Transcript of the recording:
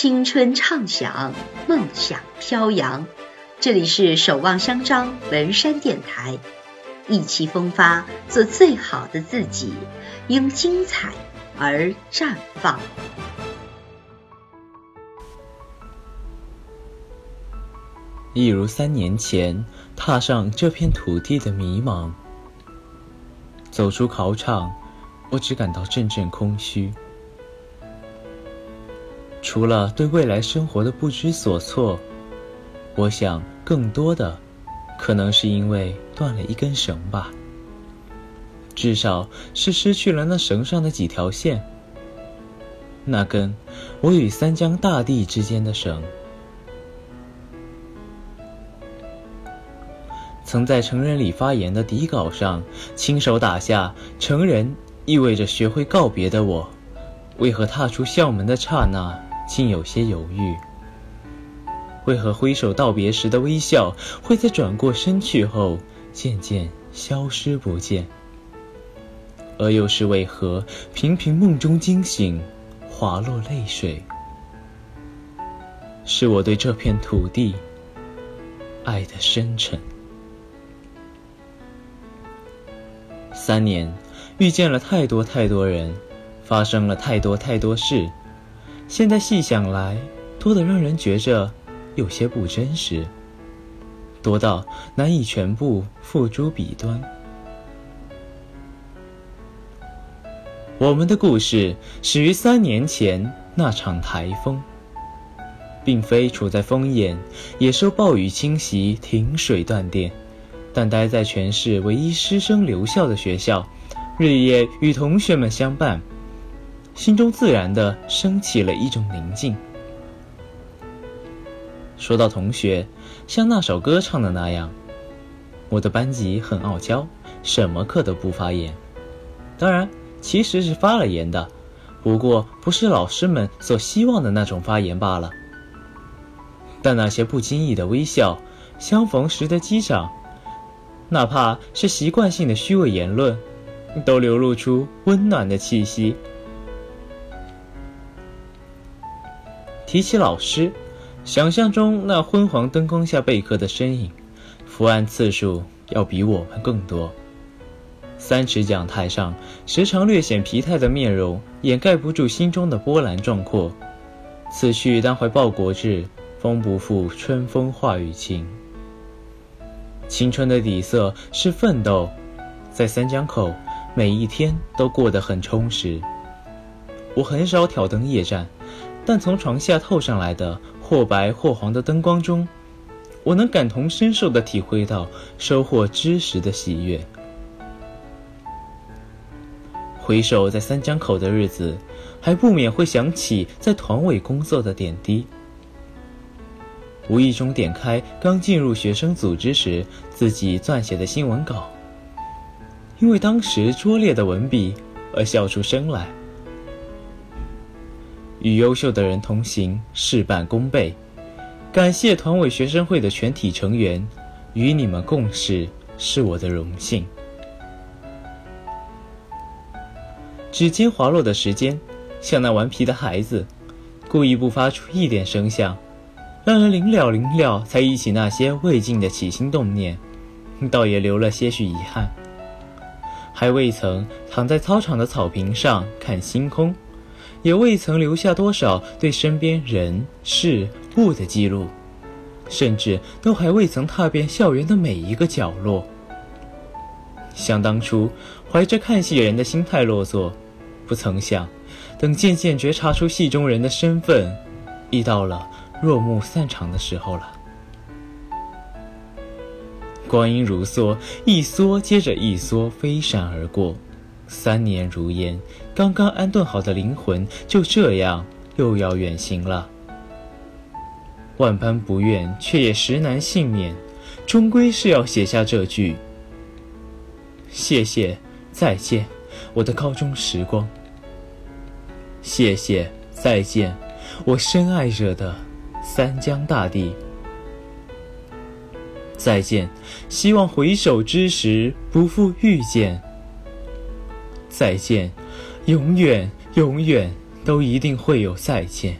青春畅想，梦想飘扬。这里是守望相张文山电台，意气风发，做最好的自己，因精彩而绽放。一如三年前踏上这片土地的迷茫，走出考场，我只感到阵阵空虚。除了对未来生活的不知所措，我想更多的可能是因为断了一根绳吧。至少是失去了那绳上的几条线，那根我与三江大地之间的绳。曾在成人礼发言的底稿上亲手打下“成人意味着学会告别”的我，为何踏出校门的刹那？竟有些犹豫。为何挥手道别时的微笑，会在转过身去后渐渐消失不见？而又是为何频频梦中惊醒，滑落泪水？是我对这片土地爱的深沉。三年，遇见了太多太多人，发生了太多太多事。现在细想来，多得让人觉着有些不真实，多到难以全部付诸笔端。我们的故事始于三年前那场台风，并非处在风眼，也受暴雨侵袭停水断电，但待在全市唯一师生留校的学校，日夜与同学们相伴。心中自然的升起了一种宁静。说到同学，像那首歌唱的那样，我的班级很傲娇，什么课都不发言。当然，其实是发了言的，不过不是老师们所希望的那种发言罢了。但那些不经意的微笑，相逢时的击掌，哪怕是习惯性的虚伪言论，都流露出温暖的气息。提起老师，想象中那昏黄灯光下备课的身影，伏案次数要比我们更多。三尺讲台上，时常略显疲态的面容，掩盖不住心中的波澜壮阔。此去当怀报国志，风不负春风化雨晴。青春的底色是奋斗，在三江口，每一天都过得很充实。我很少挑灯夜战。但从床下透上来的或白或黄的灯光中，我能感同身受地体会到收获知识的喜悦。回首在三江口的日子，还不免会想起在团委工作的点滴。无意中点开刚进入学生组织时自己撰写的新闻稿，因为当时拙劣的文笔而笑出声来。与优秀的人同行，事半功倍。感谢团委学生会的全体成员，与你们共事是我的荣幸。指尖滑落的时间，像那顽皮的孩子，故意不发出一点声响，让人临了临了才忆起那些未尽的起心动念，倒也留了些许遗憾。还未曾躺在操场的草坪上看星空。也未曾留下多少对身边人事物的记录，甚至都还未曾踏遍校园的每一个角落。想当初，怀着看戏人的心态落座，不曾想，等渐渐觉察出戏中人的身份，已到了落幕散场的时候了。光阴如梭，一梭接着一梭飞闪而过。三年如烟，刚刚安顿好的灵魂就这样又要远行了。万般不愿，却也实难幸免，终归是要写下这句：谢谢，再见，我的高中时光。谢谢，再见，我深爱着的三江大地。再见，希望回首之时不负遇见。再见，永远永远都一定会有再见。